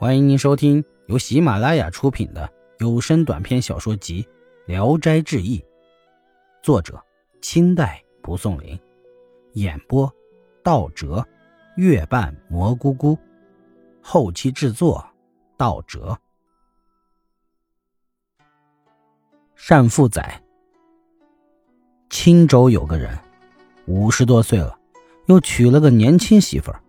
欢迎您收听由喜马拉雅出品的有声短篇小说集《聊斋志异》，作者清代蒲松龄，演播道哲、月半蘑菇菇，后期制作道哲。单富仔，青州有个人，五十多岁了，又娶了个年轻媳妇儿。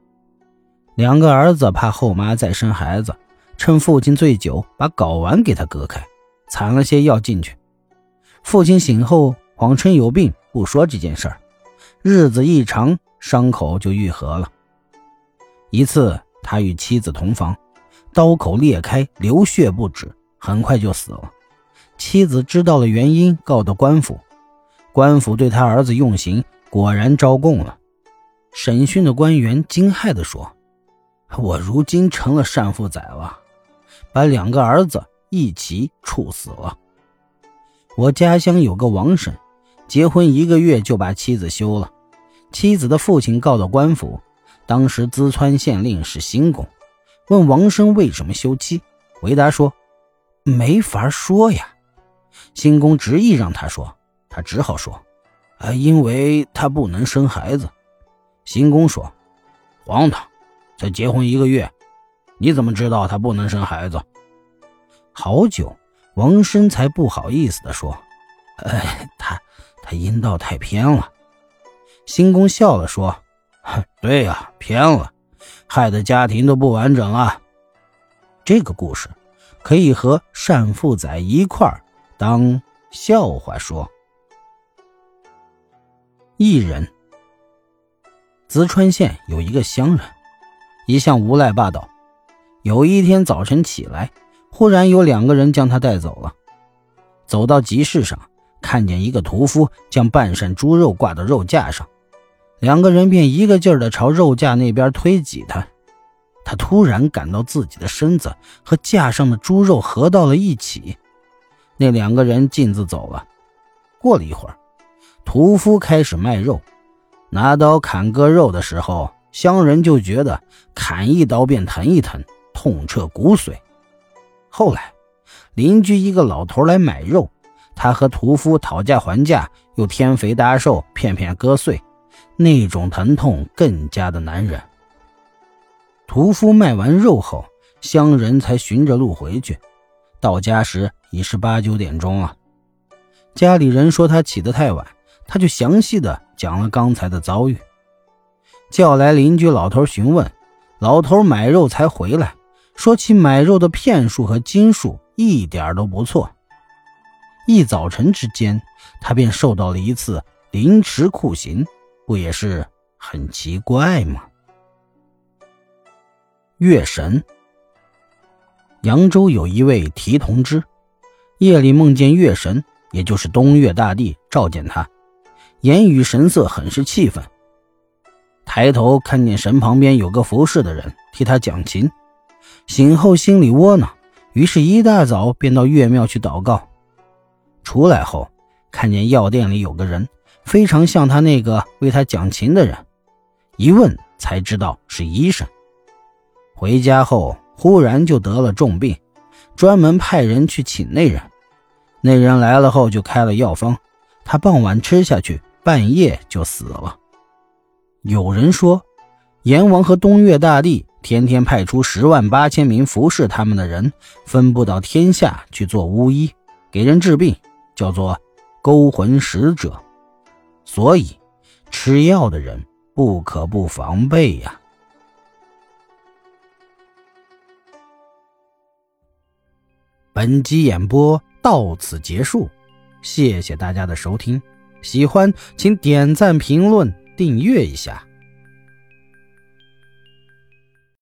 两个儿子怕后妈再生孩子，趁父亲醉酒，把睾丸给他割开，掺了些药进去。父亲醒后，谎称有病，不说这件事儿。日子一长，伤口就愈合了。一次，他与妻子同房，刀口裂开，流血不止，很快就死了。妻子知道了原因，告到官府。官府对他儿子用刑，果然招供了。审讯的官员惊骇地说：“我如今成了善父仔了，把两个儿子一起处死了。我家乡有个王婶，结婚一个月就把妻子休了。妻子的父亲告到官府，当时淄川县令是新公，问王生为什么休妻，回答说：没法说呀。”新公执意让他说，他只好说：“啊，因为他不能生孩子。”新公说：“荒唐，才结婚一个月，你怎么知道他不能生孩子？”好久，王生才不好意思地说：“哎，他他阴道太偏了。”新公笑了说：“对呀，偏了，害得家庭都不完整了。”这个故事可以和单富仔一块儿。当笑话说。一人，淄川县有一个乡人，一向无赖霸道。有一天早晨起来，忽然有两个人将他带走了。走到集市上，看见一个屠夫将半扇猪肉挂到肉架上，两个人便一个劲儿的朝肉架那边推挤他。他突然感到自己的身子和架上的猪肉合到了一起。那两个人径自走了。过了一会儿，屠夫开始卖肉，拿刀砍割肉的时候，乡人就觉得砍一刀便疼一疼，痛彻骨髓。后来，邻居一个老头来买肉，他和屠夫讨价还价，又添肥搭瘦，片片割碎，那种疼痛更加的难忍。屠夫卖完肉后，乡人才寻着路回去。到家时已是八九点钟了，家里人说他起得太晚，他就详细的讲了刚才的遭遇。叫来邻居老头询问，老头买肉才回来，说起买肉的片数和斤数一点都不错。一早晨之间，他便受到了一次凌迟酷刑，不也是很奇怪吗？月神。扬州有一位提童之，夜里梦见月神，也就是东岳大帝召见他，言语神色很是气愤。抬头看见神旁边有个服侍的人替他讲琴，醒后心里窝囊，于是一大早便到岳庙去祷告。出来后看见药店里有个人，非常像他那个为他讲琴的人，一问才知道是医生。回家后。忽然就得了重病，专门派人去请那人。那人来了后就开了药方，他傍晚吃下去，半夜就死了。有人说，阎王和东岳大帝天天派出十万八千名服侍他们的人，分布到天下去做巫医，给人治病，叫做勾魂使者。所以，吃药的人不可不防备呀。本集演播到此结束，谢谢大家的收听。喜欢请点赞、评论、订阅一下。